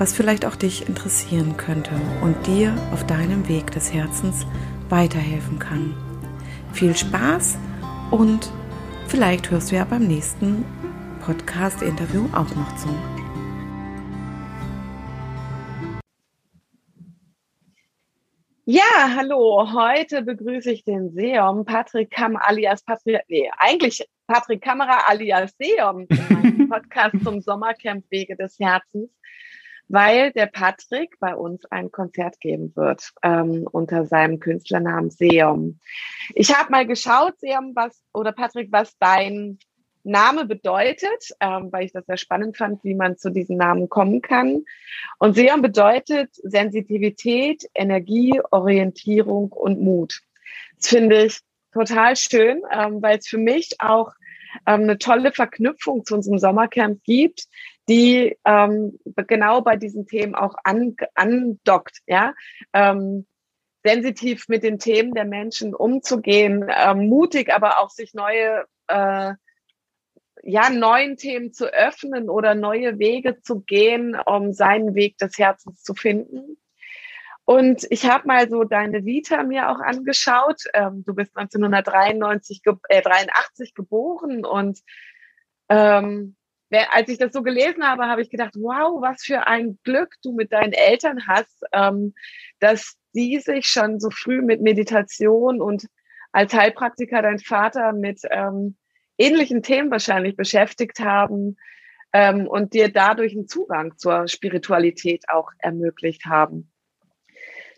was vielleicht auch dich interessieren könnte und dir auf deinem Weg des Herzens weiterhelfen kann. Viel Spaß und vielleicht hörst du ja beim nächsten Podcast-Interview auch noch zu. Ja, hallo. Heute begrüße ich den Seom Patrick Kam alias Patrick, nee, eigentlich Patrick Kamera alias Seom in meinem Podcast zum Sommercamp Wege des Herzens weil der Patrick bei uns ein Konzert geben wird ähm, unter seinem Künstlernamen Seum. Ich habe mal geschaut, Seum, was oder Patrick, was dein Name bedeutet, ähm, weil ich das sehr spannend fand, wie man zu diesem Namen kommen kann. Und Seum bedeutet Sensitivität, Energie, Orientierung und Mut. Das finde ich total schön, ähm, weil es für mich auch ähm, eine tolle Verknüpfung zu unserem Sommercamp gibt, die ähm, genau bei diesen Themen auch an, andockt, ja. Ähm, sensitiv mit den Themen der Menschen umzugehen, ähm, mutig aber auch sich neue, äh, ja, neuen Themen zu öffnen oder neue Wege zu gehen, um seinen Weg des Herzens zu finden. Und ich habe mal so deine Vita mir auch angeschaut. Ähm, du bist 1993, äh, 83 geboren und ähm, als ich das so gelesen habe, habe ich gedacht, wow, was für ein Glück du mit deinen Eltern hast, ähm, dass die sich schon so früh mit Meditation und als Heilpraktiker dein Vater mit ähm, ähnlichen Themen wahrscheinlich beschäftigt haben ähm, und dir dadurch einen Zugang zur Spiritualität auch ermöglicht haben.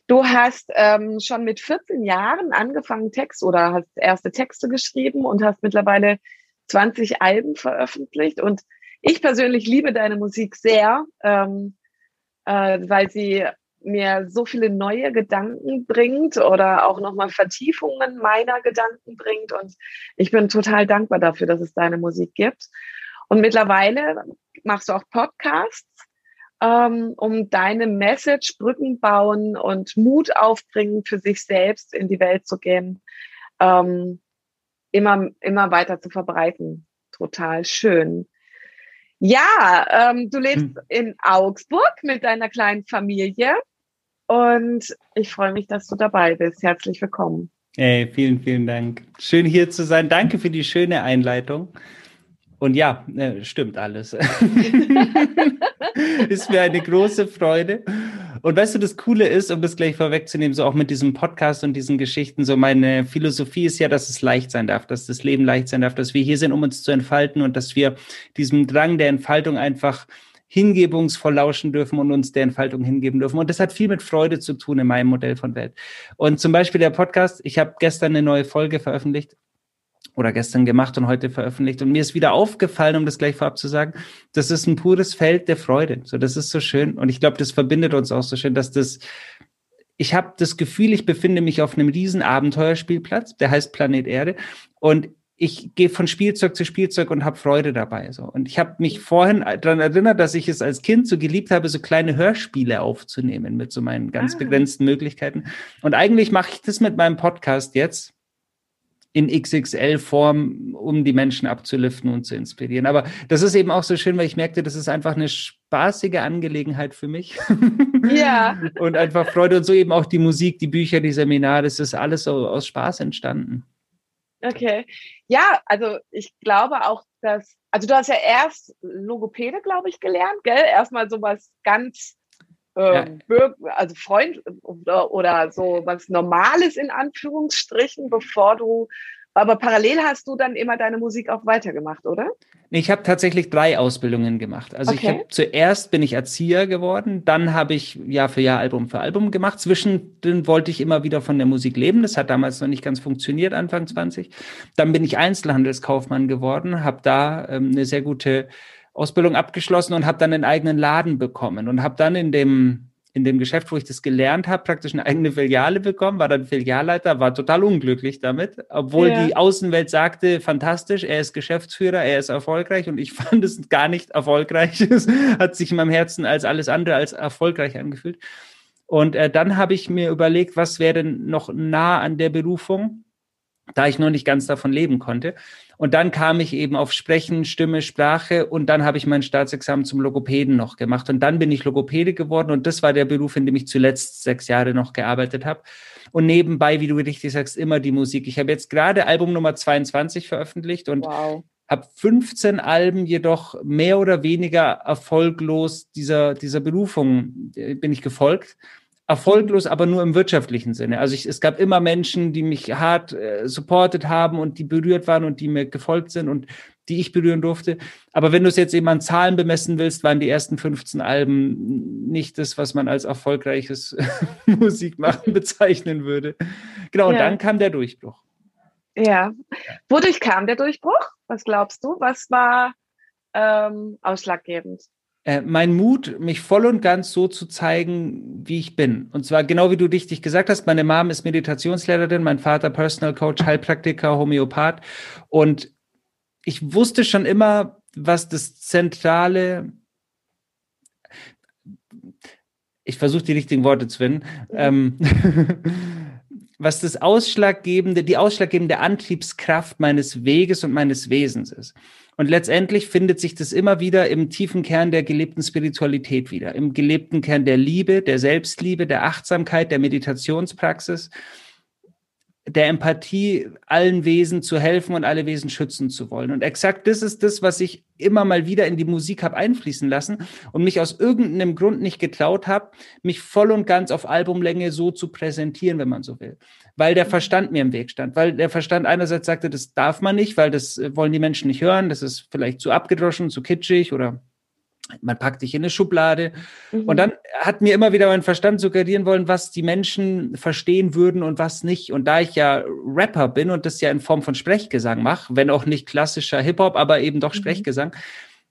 Du hast ähm, schon mit 14 Jahren angefangen, Text oder hast erste Texte geschrieben und hast mittlerweile 20 Alben veröffentlicht und ich persönlich liebe deine Musik sehr, ähm, äh, weil sie mir so viele neue Gedanken bringt oder auch nochmal Vertiefungen meiner Gedanken bringt. Und ich bin total dankbar dafür, dass es deine Musik gibt. Und mittlerweile machst du auch Podcasts, ähm, um deine Message, Brücken bauen und Mut aufbringen, für sich selbst in die Welt zu gehen, ähm, immer, immer weiter zu verbreiten. Total schön. Ja, ähm, du lebst hm. in Augsburg mit deiner kleinen Familie und ich freue mich, dass du dabei bist. Herzlich willkommen. Hey, vielen, vielen Dank. Schön hier zu sein. Danke für die schöne Einleitung. Und ja, äh, stimmt alles. Ist mir eine große Freude. Und weißt du, das Coole ist, um das gleich vorwegzunehmen, so auch mit diesem Podcast und diesen Geschichten, so meine Philosophie ist ja, dass es leicht sein darf, dass das Leben leicht sein darf, dass wir hier sind, um uns zu entfalten und dass wir diesem Drang der Entfaltung einfach hingebungsvoll lauschen dürfen und uns der Entfaltung hingeben dürfen. Und das hat viel mit Freude zu tun in meinem Modell von Welt. Und zum Beispiel der Podcast, ich habe gestern eine neue Folge veröffentlicht oder gestern gemacht und heute veröffentlicht. Und mir ist wieder aufgefallen, um das gleich vorab zu sagen, das ist ein pures Feld der Freude. So, das ist so schön. Und ich glaube, das verbindet uns auch so schön, dass das, ich habe das Gefühl, ich befinde mich auf einem riesen Abenteuerspielplatz, der heißt Planet Erde. Und ich gehe von Spielzeug zu Spielzeug und habe Freude dabei. So. Und ich habe mich vorhin daran erinnert, dass ich es als Kind so geliebt habe, so kleine Hörspiele aufzunehmen mit so meinen ganz ah. begrenzten Möglichkeiten. Und eigentlich mache ich das mit meinem Podcast jetzt in XXL-Form, um die Menschen abzuliften und zu inspirieren. Aber das ist eben auch so schön, weil ich merkte, das ist einfach eine spaßige Angelegenheit für mich. Ja. und einfach Freude und so eben auch die Musik, die Bücher, die Seminare, das ist alles so aus Spaß entstanden. Okay. Ja, also ich glaube auch, dass, also du hast ja erst Logopäde, glaube ich, gelernt, gell? Erstmal sowas ganz ähm, ja. also Freund oder, oder so was Normales in Anführungsstrichen, bevor du Aber parallel hast du dann immer deine Musik auch weitergemacht, oder? Ich habe tatsächlich drei Ausbildungen gemacht. Also okay. ich habe zuerst bin ich Erzieher geworden, dann habe ich Jahr für Jahr Album für Album gemacht. Zwischendrin wollte ich immer wieder von der Musik leben. Das hat damals noch nicht ganz funktioniert, Anfang 20. Dann bin ich Einzelhandelskaufmann geworden, habe da ähm, eine sehr gute Ausbildung abgeschlossen und habe dann einen eigenen Laden bekommen und habe dann in dem in dem Geschäft, wo ich das gelernt habe, praktisch eine eigene Filiale bekommen, war dann Filialleiter, war total unglücklich damit, obwohl ja. die Außenwelt sagte, fantastisch, er ist Geschäftsführer, er ist erfolgreich und ich fand es gar nicht erfolgreich. Es hat sich in meinem Herzen als alles andere als erfolgreich angefühlt. Und äh, dann habe ich mir überlegt, was wäre denn noch nah an der Berufung, da ich noch nicht ganz davon leben konnte. Und dann kam ich eben auf Sprechen, Stimme, Sprache und dann habe ich mein Staatsexamen zum Logopäden noch gemacht. Und dann bin ich Logopäde geworden und das war der Beruf, in dem ich zuletzt sechs Jahre noch gearbeitet habe. Und nebenbei, wie du richtig sagst, immer die Musik. Ich habe jetzt gerade Album Nummer 22 veröffentlicht und wow habe 15 Alben jedoch mehr oder weniger erfolglos dieser, dieser Berufung äh, bin ich gefolgt erfolglos, aber nur im wirtschaftlichen Sinne. Also ich, es gab immer Menschen, die mich hart äh, supportet haben und die berührt waren und die mir gefolgt sind und die ich berühren durfte. Aber wenn du es jetzt eben an Zahlen bemessen willst, waren die ersten 15 Alben nicht das, was man als erfolgreiches Musikmachen bezeichnen würde. Genau, und ja. dann kam der Durchbruch. Ja. Wodurch kam der Durchbruch? Was glaubst du? Was war ähm, ausschlaggebend? Äh, mein Mut, mich voll und ganz so zu zeigen, wie ich bin. Und zwar genau wie du richtig gesagt hast, meine Mom ist Meditationslehrerin, mein Vater Personal Coach, Heilpraktiker, Homöopath. Und ich wusste schon immer, was das zentrale, ich versuche die richtigen Worte zu finden, ähm, was das ausschlaggebende, die ausschlaggebende Antriebskraft meines Weges und meines Wesens ist. Und letztendlich findet sich das immer wieder im tiefen Kern der gelebten Spiritualität wieder, im gelebten Kern der Liebe, der Selbstliebe, der Achtsamkeit, der Meditationspraxis, der Empathie, allen Wesen zu helfen und alle Wesen schützen zu wollen. Und exakt das ist das, was ich immer mal wieder in die Musik habe einfließen lassen und mich aus irgendeinem Grund nicht getraut habe, mich voll und ganz auf Albumlänge so zu präsentieren, wenn man so will weil der Verstand mir im Weg stand. Weil der Verstand einerseits sagte, das darf man nicht, weil das äh, wollen die Menschen nicht hören, das ist vielleicht zu abgedroschen, zu kitschig oder man packt dich in eine Schublade. Mhm. Und dann hat mir immer wieder mein Verstand suggerieren wollen, was die Menschen verstehen würden und was nicht. Und da ich ja Rapper bin und das ja in Form von Sprechgesang mache, wenn auch nicht klassischer Hip-Hop, aber eben doch mhm. Sprechgesang,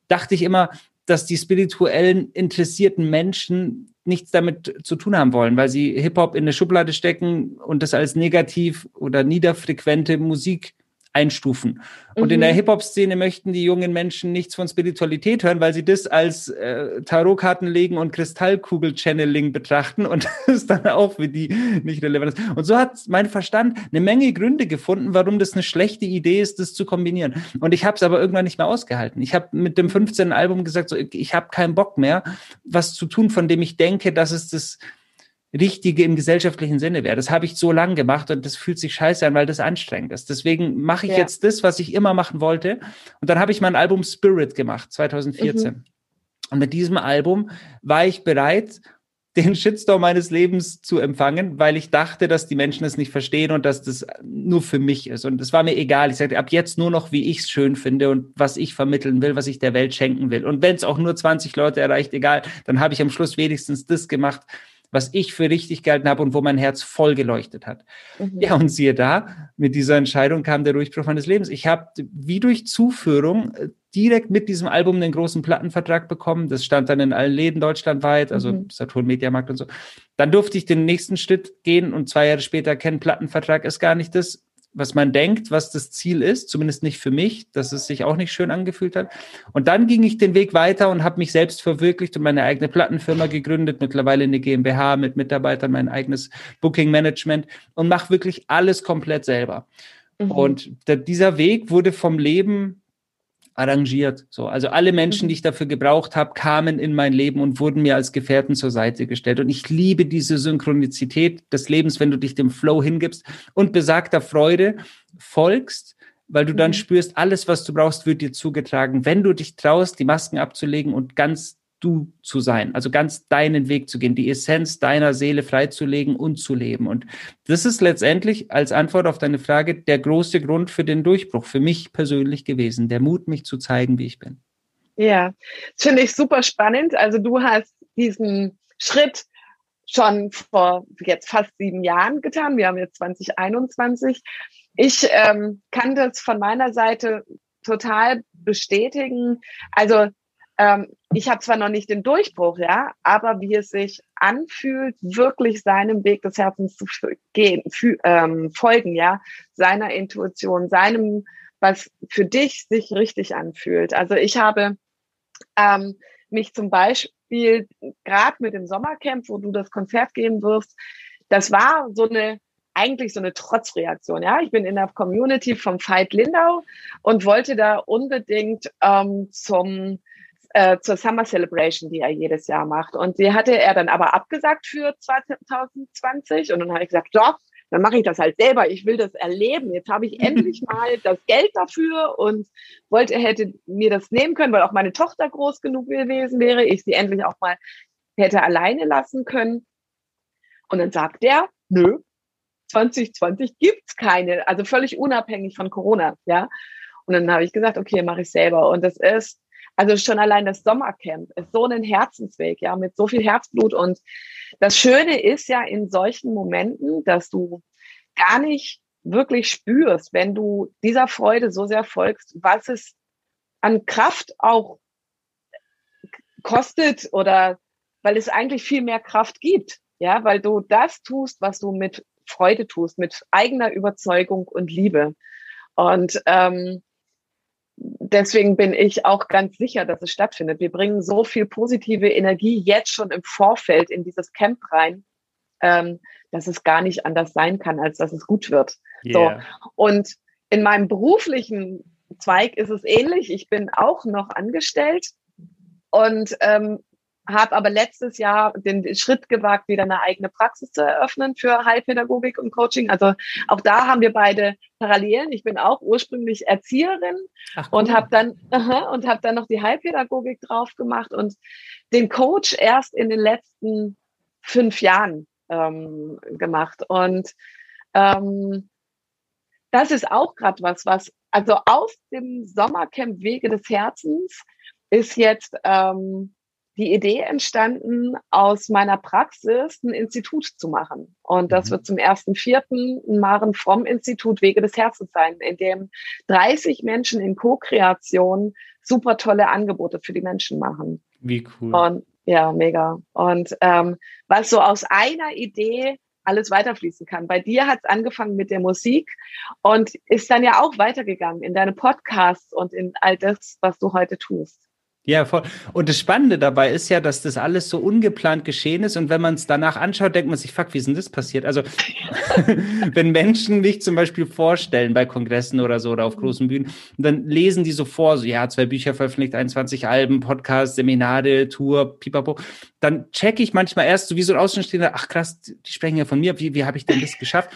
dachte ich immer, dass die spirituellen interessierten Menschen nichts damit zu tun haben wollen, weil sie Hip-Hop in eine Schublade stecken und das als negativ oder niederfrequente Musik einstufen. Und mhm. in der Hip-Hop-Szene möchten die jungen Menschen nichts von Spiritualität hören, weil sie das als äh, Tarotkarten legen und Kristallkugel-Channeling betrachten und das dann auch für die nicht relevant ist. Und so hat mein Verstand eine Menge Gründe gefunden, warum das eine schlechte Idee ist, das zu kombinieren. Und ich habe es aber irgendwann nicht mehr ausgehalten. Ich habe mit dem 15. Album gesagt, so, ich habe keinen Bock mehr, was zu tun, von dem ich denke, dass es das Richtige im gesellschaftlichen Sinne wäre. Das habe ich so lange gemacht und das fühlt sich scheiße an, weil das anstrengend ist. Deswegen mache ich ja. jetzt das, was ich immer machen wollte. Und dann habe ich mein Album Spirit gemacht, 2014. Mhm. Und mit diesem Album war ich bereit, den Shitstorm meines Lebens zu empfangen, weil ich dachte, dass die Menschen es nicht verstehen und dass das nur für mich ist. Und es war mir egal. Ich sagte ab jetzt nur noch, wie ich es schön finde und was ich vermitteln will, was ich der Welt schenken will. Und wenn es auch nur 20 Leute erreicht, egal, dann habe ich am Schluss wenigstens das gemacht, was ich für richtig gehalten habe und wo mein Herz voll geleuchtet hat. Mhm. Ja, und siehe da, mit dieser Entscheidung kam der Durchbruch meines Lebens. Ich habe wie durch Zuführung äh, direkt mit diesem Album den großen Plattenvertrag bekommen. Das stand dann in allen Läden deutschlandweit, also mhm. Saturn Mediamarkt und so. Dann durfte ich den nächsten Schritt gehen und zwei Jahre später kennen, Plattenvertrag ist gar nicht das was man denkt, was das Ziel ist, zumindest nicht für mich, dass es sich auch nicht schön angefühlt hat. Und dann ging ich den Weg weiter und habe mich selbst verwirklicht und meine eigene Plattenfirma gegründet, mittlerweile eine GmbH mit Mitarbeitern, mein eigenes Booking Management und mache wirklich alles komplett selber. Mhm. Und der, dieser Weg wurde vom Leben arrangiert. So, also alle Menschen, die ich dafür gebraucht habe, kamen in mein Leben und wurden mir als Gefährten zur Seite gestellt. Und ich liebe diese Synchronizität des Lebens, wenn du dich dem Flow hingibst und besagter Freude folgst, weil du dann mhm. spürst, alles, was du brauchst, wird dir zugetragen. Wenn du dich traust, die Masken abzulegen und ganz du zu sein, also ganz deinen Weg zu gehen, die Essenz deiner Seele freizulegen und zu leben. Und das ist letztendlich als Antwort auf deine Frage der große Grund für den Durchbruch, für mich persönlich gewesen, der Mut, mich zu zeigen, wie ich bin. Ja, finde ich super spannend. Also du hast diesen Schritt schon vor jetzt fast sieben Jahren getan. Wir haben jetzt 2021. Ich ähm, kann das von meiner Seite total bestätigen. Also ähm, ich habe zwar noch nicht den Durchbruch, ja, aber wie es sich anfühlt, wirklich seinem Weg des Herzens zu gehen, ähm, folgen, ja, seiner Intuition, seinem, was für dich sich richtig anfühlt. Also ich habe ähm, mich zum Beispiel gerade mit dem Sommercamp, wo du das Konzert geben wirst, das war so eine eigentlich so eine Trotzreaktion. Ja, ich bin in der Community vom Veit Lindau und wollte da unbedingt ähm, zum äh, zur Summer Celebration, die er jedes Jahr macht. Und die hatte er dann aber abgesagt für 2020. Und dann habe ich gesagt, doch, dann mache ich das halt selber. Ich will das erleben. Jetzt habe ich endlich mal das Geld dafür und wollte, hätte mir das nehmen können, weil auch meine Tochter groß genug gewesen wäre. Ich sie endlich auch mal hätte alleine lassen können. Und dann sagt er, nö, 2020 gibt's keine, also völlig unabhängig von Corona, ja. Und dann habe ich gesagt, okay, mache ich selber. Und das ist, also schon allein das Sommercamp ist so ein Herzensweg, ja, mit so viel Herzblut. Und das Schöne ist ja in solchen Momenten, dass du gar nicht wirklich spürst, wenn du dieser Freude so sehr folgst, was es an Kraft auch kostet oder weil es eigentlich viel mehr Kraft gibt. Ja, weil du das tust, was du mit Freude tust, mit eigener Überzeugung und Liebe. Und ähm, deswegen bin ich auch ganz sicher, dass es stattfindet. Wir bringen so viel positive Energie jetzt schon im Vorfeld in dieses Camp rein, ähm, dass es gar nicht anders sein kann, als dass es gut wird. Yeah. So. Und in meinem beruflichen Zweig ist es ähnlich. Ich bin auch noch angestellt und ähm, habe aber letztes Jahr den Schritt gewagt, wieder eine eigene Praxis zu eröffnen für Heilpädagogik und Coaching. Also auch da haben wir beide Parallelen. Ich bin auch ursprünglich Erzieherin Ach, cool. und habe dann und habe dann noch die Heilpädagogik drauf gemacht und den Coach erst in den letzten fünf Jahren ähm, gemacht. Und ähm, das ist auch gerade was, was also aus dem Sommercamp Wege des Herzens ist jetzt ähm, die Idee entstanden, aus meiner Praxis ein Institut zu machen. Und das mhm. wird zum ersten Vierten ein Maren Fromm Institut Wege des Herzens sein, in dem 30 Menschen in Co-Kreation super tolle Angebote für die Menschen machen. Wie cool. Und ja, mega. Und ähm, was so aus einer Idee alles weiterfließen kann. Bei dir hat es angefangen mit der Musik und ist dann ja auch weitergegangen in deine Podcasts und in all das, was du heute tust. Ja, voll. Und das Spannende dabei ist ja, dass das alles so ungeplant geschehen ist. Und wenn man es danach anschaut, denkt man sich, fuck, wie ist denn das passiert? Also, wenn Menschen mich zum Beispiel vorstellen bei Kongressen oder so oder auf mhm. großen Bühnen, dann lesen die so vor, so, ja, zwei Bücher veröffentlicht, 21 Alben, Podcast, Seminare, Tour, pipapo. Dann checke ich manchmal erst so wie so ein Außenstehender, ach krass, die sprechen ja von mir, wie, wie habe ich denn das geschafft?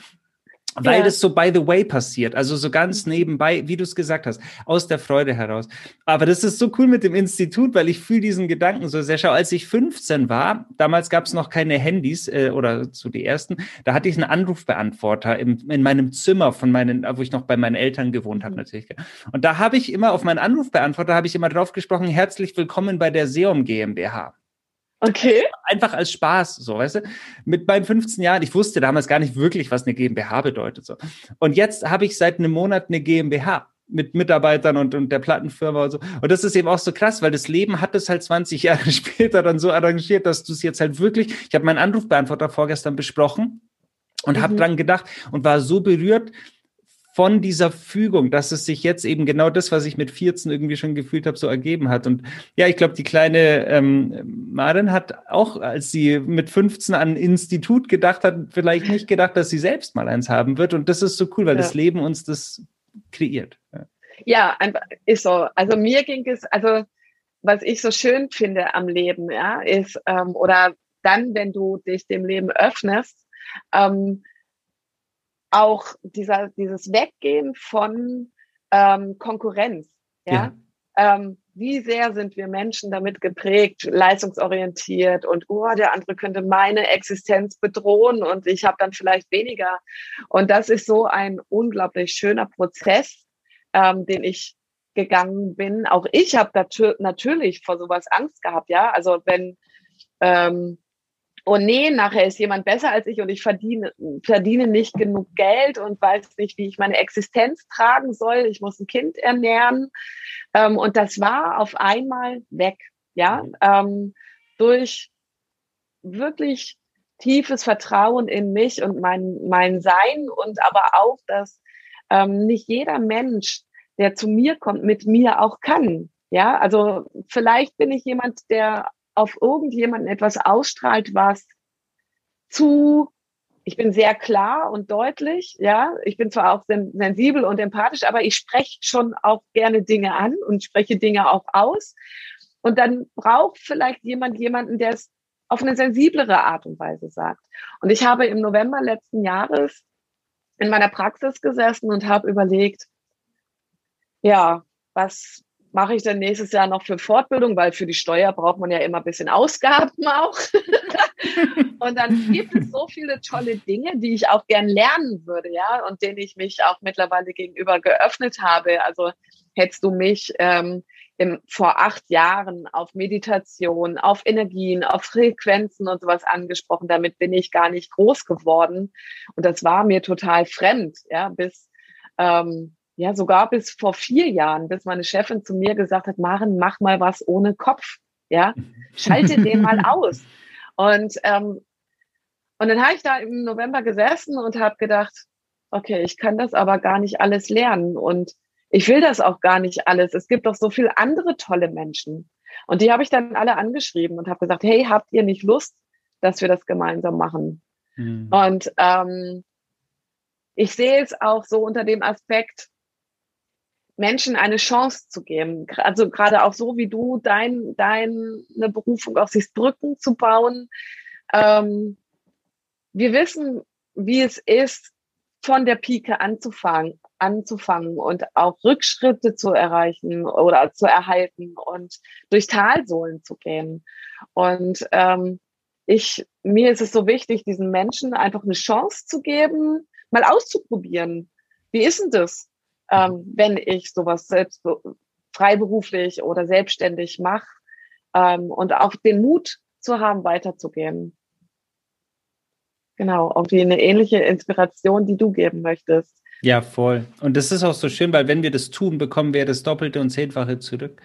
Weil ja. das so by the way passiert, also so ganz nebenbei, wie du es gesagt hast, aus der Freude heraus. Aber das ist so cool mit dem Institut, weil ich fühle diesen Gedanken so sehr. Schau, als ich 15 war, damals gab es noch keine Handys äh, oder so die ersten, da hatte ich einen Anrufbeantworter im, in meinem Zimmer von meinen, wo ich noch bei meinen Eltern gewohnt habe mhm. natürlich. Und da habe ich immer auf meinen Anrufbeantworter habe ich immer drauf gesprochen: Herzlich willkommen bei der Seum GmbH. Okay. Einfach als Spaß, so, weißt du? Mit meinen 15 Jahren, ich wusste damals gar nicht wirklich, was eine GmbH bedeutet, so. Und jetzt habe ich seit einem Monat eine GmbH mit Mitarbeitern und, und der Plattenfirma und so. Und das ist eben auch so krass, weil das Leben hat es halt 20 Jahre später dann so arrangiert, dass du es jetzt halt wirklich, ich habe meinen Anrufbeantworter vorgestern besprochen und mhm. habe dran gedacht und war so berührt, von dieser Fügung, dass es sich jetzt eben genau das, was ich mit 14 irgendwie schon gefühlt habe, so ergeben hat. Und ja, ich glaube, die kleine ähm, Maren hat auch, als sie mit 15 an ein Institut gedacht hat, vielleicht nicht gedacht, dass sie selbst mal eins haben wird. Und das ist so cool, weil ja. das Leben uns das kreiert. Ja. ja, ist so. Also mir ging es, also was ich so schön finde am Leben, ja, ist, ähm, oder dann, wenn du dich dem Leben öffnest, ähm, auch dieser, dieses Weggehen von ähm, Konkurrenz. Ja. ja. Ähm, wie sehr sind wir Menschen damit geprägt, leistungsorientiert und oh, der andere könnte meine Existenz bedrohen und ich habe dann vielleicht weniger. Und das ist so ein unglaublich schöner Prozess, ähm, den ich gegangen bin. Auch ich habe natürlich vor sowas Angst gehabt, ja. Also wenn ähm, oh nee, nachher ist jemand besser als ich und ich verdiene, verdiene nicht genug Geld und weiß nicht, wie ich meine Existenz tragen soll. Ich muss ein Kind ernähren. Ähm, und das war auf einmal weg, ja, mhm. ähm, durch wirklich tiefes Vertrauen in mich und mein, mein Sein und aber auch, dass ähm, nicht jeder Mensch, der zu mir kommt, mit mir auch kann. Ja, also vielleicht bin ich jemand, der auf irgendjemanden etwas ausstrahlt, was zu, ich bin sehr klar und deutlich, ja, ich bin zwar auch sensibel und empathisch, aber ich spreche schon auch gerne Dinge an und spreche Dinge auch aus. Und dann braucht vielleicht jemand jemanden, der es auf eine sensiblere Art und Weise sagt. Und ich habe im November letzten Jahres in meiner Praxis gesessen und habe überlegt, ja, was mache ich denn nächstes Jahr noch für Fortbildung, weil für die Steuer braucht man ja immer ein bisschen Ausgaben auch. und dann gibt es so viele tolle Dinge, die ich auch gern lernen würde, ja, und denen ich mich auch mittlerweile gegenüber geöffnet habe. Also hättest du mich ähm, im, vor acht Jahren auf Meditation, auf Energien, auf Frequenzen und sowas angesprochen. Damit bin ich gar nicht groß geworden. Und das war mir total fremd, ja, bis ähm, ja, sogar bis vor vier Jahren, bis meine Chefin zu mir gesagt hat, Maren, mach mal was ohne Kopf. Ja, schalte den mal aus. Und, ähm, und dann habe ich da im November gesessen und habe gedacht, okay, ich kann das aber gar nicht alles lernen und ich will das auch gar nicht alles. Es gibt doch so viele andere tolle Menschen. Und die habe ich dann alle angeschrieben und habe gesagt, hey, habt ihr nicht Lust, dass wir das gemeinsam machen? Mhm. Und ähm, ich sehe es auch so unter dem Aspekt, Menschen eine Chance zu geben. Also gerade auch so wie du dein, deine Berufung auch siehst, Brücken zu bauen. Ähm, wir wissen, wie es ist, von der Pike anzufangen, anzufangen und auch Rückschritte zu erreichen oder zu erhalten und durch Talsohlen zu gehen. Und ähm, ich, mir ist es so wichtig, diesen Menschen einfach eine Chance zu geben, mal auszuprobieren. Wie ist denn das? Ähm, wenn ich sowas selbst freiberuflich oder selbstständig mache ähm, und auch den Mut zu haben, weiterzugehen. Genau, auf eine ähnliche Inspiration, die du geben möchtest. Ja, voll. Und das ist auch so schön, weil wenn wir das tun, bekommen wir das Doppelte und Zehnfache zurück.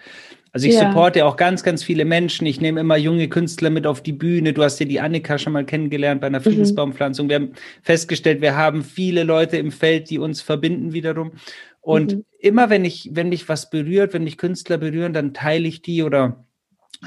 Also ich ja. supporte auch ganz, ganz viele Menschen. Ich nehme immer junge Künstler mit auf die Bühne. Du hast ja die Annika schon mal kennengelernt bei einer mhm. Friedensbaumpflanzung. Wir haben festgestellt, wir haben viele Leute im Feld, die uns verbinden wiederum. Und mhm. immer wenn ich, wenn mich was berührt, wenn mich Künstler berühren, dann teile ich die oder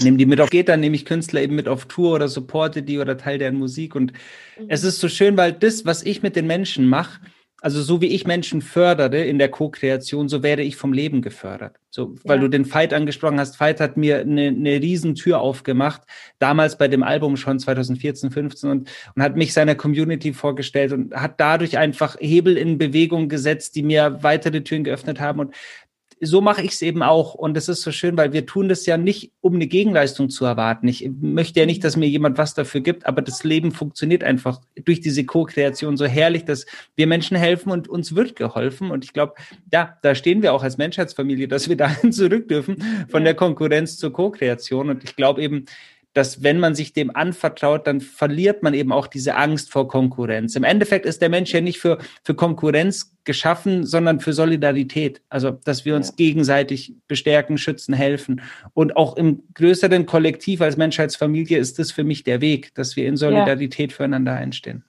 nehme die mit auf geht, dann nehme ich Künstler eben mit auf Tour oder supporte die oder teile deren Musik. Und mhm. es ist so schön, weil das, was ich mit den Menschen mache, also so wie ich Menschen fördere in der Co-Kreation, so werde ich vom Leben gefördert. So, weil ja. du den Fight angesprochen hast. Fight hat mir eine, eine Riesentür aufgemacht, damals bei dem Album schon 2014, 15 und, und hat mich seiner Community vorgestellt und hat dadurch einfach Hebel in Bewegung gesetzt, die mir weitere Türen geöffnet haben. Und so mache ich es eben auch. Und es ist so schön, weil wir tun das ja nicht, um eine Gegenleistung zu erwarten. Ich möchte ja nicht, dass mir jemand was dafür gibt, aber das Leben funktioniert einfach durch diese Co-Kreation so herrlich, dass wir Menschen helfen und uns wird geholfen. Und ich glaube, ja, da stehen wir auch als Menschheitsfamilie, dass wir dahin zurück dürfen von der Konkurrenz zur Co-Kreation. Und ich glaube eben, dass wenn man sich dem anvertraut, dann verliert man eben auch diese Angst vor Konkurrenz. Im Endeffekt ist der Mensch ja nicht für, für Konkurrenz geschaffen, sondern für Solidarität. Also, dass wir uns ja. gegenseitig bestärken, schützen, helfen. Und auch im größeren Kollektiv als Menschheitsfamilie ist das für mich der Weg, dass wir in Solidarität ja. füreinander einstehen.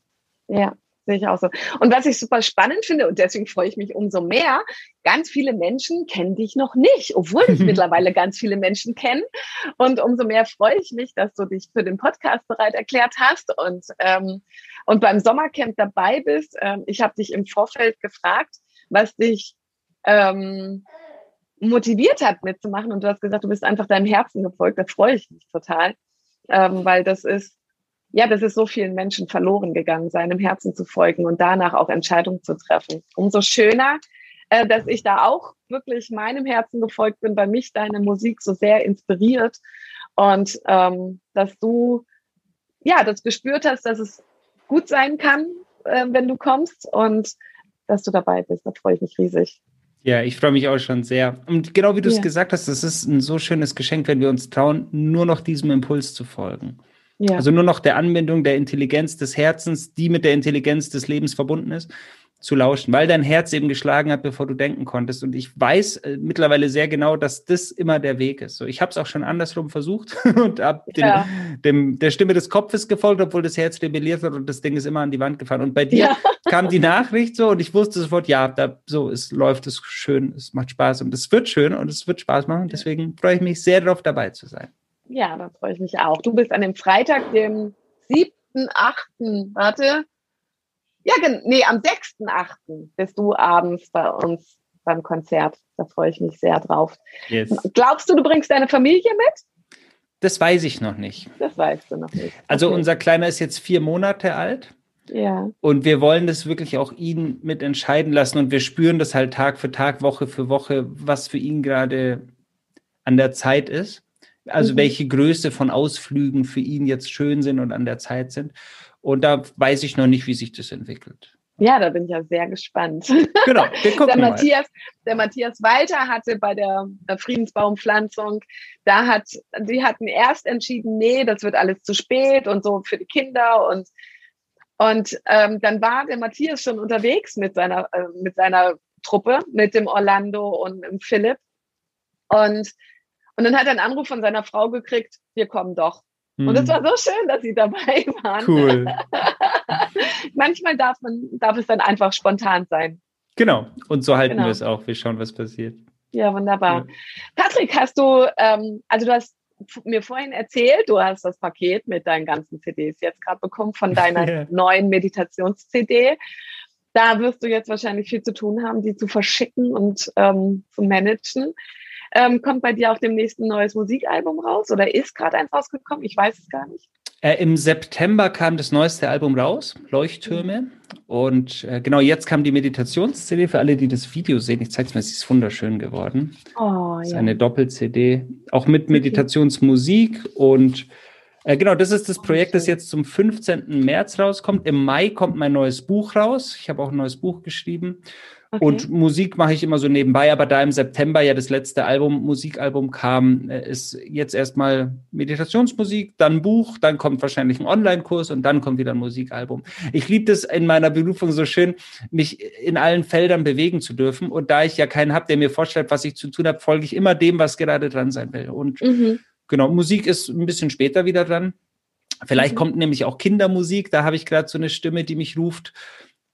Ja, Sehe ich auch so. Und was ich super spannend finde, und deswegen freue ich mich umso mehr, ganz viele Menschen kennen dich noch nicht, obwohl ich mittlerweile ganz viele Menschen kenne. Und umso mehr freue ich mich, dass du dich für den Podcast bereit erklärt hast und, ähm, und beim Sommercamp dabei bist. Ähm, ich habe dich im Vorfeld gefragt, was dich ähm, motiviert hat, mitzumachen. Und du hast gesagt, du bist einfach deinem Herzen gefolgt. Da freue ich mich total, ähm, weil das ist ja, das ist so vielen Menschen verloren gegangen, seinem Herzen zu folgen und danach auch Entscheidungen zu treffen. Umso schöner, äh, dass ich da auch wirklich meinem Herzen gefolgt bin, weil mich deine Musik so sehr inspiriert und ähm, dass du ja das gespürt hast, dass es gut sein kann, äh, wenn du kommst und dass du dabei bist. Da freue ich mich riesig. Ja, ich freue mich auch schon sehr. Und genau wie du es gesagt hast, das ist ein so schönes Geschenk, wenn wir uns trauen, nur noch diesem Impuls zu folgen. Ja. Also nur noch der Anbindung der Intelligenz des Herzens, die mit der Intelligenz des Lebens verbunden ist zu lauschen, weil dein Herz eben geschlagen hat, bevor du denken konntest. Und ich weiß äh, mittlerweile sehr genau, dass das immer der Weg ist. So, ich habe es auch schon andersrum versucht und ab ja. dem, der Stimme des Kopfes gefolgt, obwohl das Herz rebelliert hat und das Ding ist immer an die Wand gefahren. Und bei dir ja. kam die Nachricht so und ich wusste sofort, ja, da, so, es läuft, es schön, es macht Spaß und es wird schön und es wird Spaß machen. Deswegen freue ich mich sehr darauf, dabei zu sein. Ja, da freue ich mich auch. Du bist an dem Freitag, dem 7.8., warte, ja, nee, am 6.8. bist du abends bei uns beim Konzert. Da freue ich mich sehr drauf. Yes. Glaubst du, du bringst deine Familie mit? Das weiß ich noch nicht. Das weißt du noch nicht. Also okay. unser Kleiner ist jetzt vier Monate alt. Ja. Und wir wollen das wirklich auch ihn mit entscheiden lassen und wir spüren das halt Tag für Tag, Woche für Woche, was für ihn gerade an der Zeit ist. Also mhm. welche Größe von Ausflügen für ihn jetzt schön sind und an der Zeit sind. Und da weiß ich noch nicht, wie sich das entwickelt. Ja, da bin ich ja sehr gespannt. Genau, wir gucken der Matthias, der Matthias Walter hatte bei der, der Friedensbaumpflanzung, da hat, die hatten erst entschieden, nee, das wird alles zu spät und so für die Kinder und und ähm, dann war der Matthias schon unterwegs mit seiner äh, mit seiner Truppe, mit dem Orlando und dem Philipp und und dann hat er einen Anruf von seiner Frau gekriegt, wir kommen doch. Und es hm. war so schön, dass sie dabei waren. Cool. Manchmal darf man, darf es dann einfach spontan sein. Genau. Und so halten genau. wir es auch. Wir schauen, was passiert. Ja, wunderbar. Ja. Patrick, hast du, ähm, also du hast mir vorhin erzählt, du hast das Paket mit deinen ganzen CDs jetzt gerade bekommen von deiner ja. neuen Meditations-CD. Da wirst du jetzt wahrscheinlich viel zu tun haben, die zu verschicken und ähm, zu managen. Ähm, kommt bei dir auch demnächst ein neues Musikalbum raus oder ist gerade eins rausgekommen? Ich weiß es gar nicht. Äh, Im September kam das neueste Album raus, Leuchttürme. Und äh, genau jetzt kam die Meditations-CD für alle, die das Video sehen. Ich zeige es mal, sie ist wunderschön geworden. Oh, das ist ja. eine Doppel-CD, auch mit Meditationsmusik. Und äh, genau, das ist das Projekt, das jetzt zum 15. März rauskommt. Im Mai kommt mein neues Buch raus. Ich habe auch ein neues Buch geschrieben. Okay. Und Musik mache ich immer so nebenbei, aber da im September ja das letzte Album, Musikalbum kam, äh, ist jetzt erstmal Meditationsmusik, dann Buch, dann kommt wahrscheinlich ein Online-Kurs und dann kommt wieder ein Musikalbum. Ich liebe das in meiner Berufung so schön, mich in allen Feldern bewegen zu dürfen. Und da ich ja keinen habe, der mir vorstellt, was ich zu tun habe, folge ich immer dem, was gerade dran sein will. Und mhm. Genau, Musik ist ein bisschen später wieder dran. Vielleicht mhm. kommt nämlich auch Kindermusik, da habe ich gerade so eine Stimme, die mich ruft.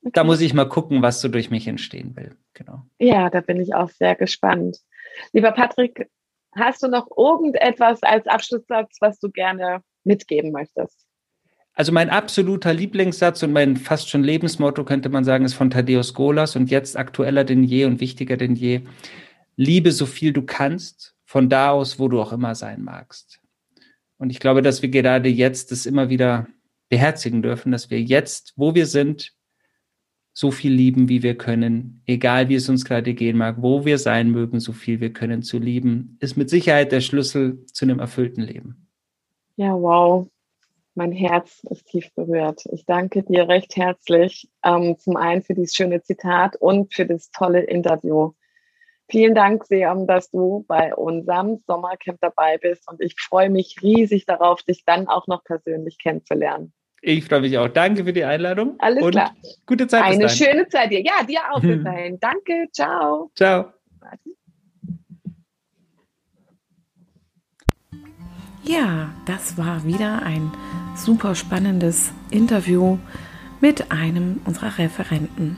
Okay. Da muss ich mal gucken, was so durch mich entstehen will. Genau. Ja, da bin ich auch sehr gespannt. Lieber Patrick, hast du noch irgendetwas als Abschlusssatz, was du gerne mitgeben möchtest? Also mein absoluter Lieblingssatz und mein fast schon Lebensmotto könnte man sagen, ist von Thaddeus Golas und jetzt aktueller denn je und wichtiger denn je. Liebe so viel du kannst, von da aus, wo du auch immer sein magst. Und ich glaube, dass wir gerade jetzt das immer wieder beherzigen dürfen, dass wir jetzt, wo wir sind, so viel lieben, wie wir können, egal wie es uns gerade gehen mag, wo wir sein mögen, so viel wir können zu lieben, ist mit Sicherheit der Schlüssel zu einem erfüllten Leben. Ja, wow. Mein Herz ist tief berührt. Ich danke dir recht herzlich, ähm, zum einen für dieses schöne Zitat und für das tolle Interview. Vielen Dank, Seam, dass du bei unserem Sommercamp dabei bist und ich freue mich riesig darauf, dich dann auch noch persönlich kennenzulernen. Ich freue mich auch. Danke für die Einladung. Alles und klar. Gute Zeit. Eine schöne Zeit dir. Ja, dir auch bis dahin. Danke. Ciao. Ciao. Ja, das war wieder ein super spannendes Interview mit einem unserer Referenten.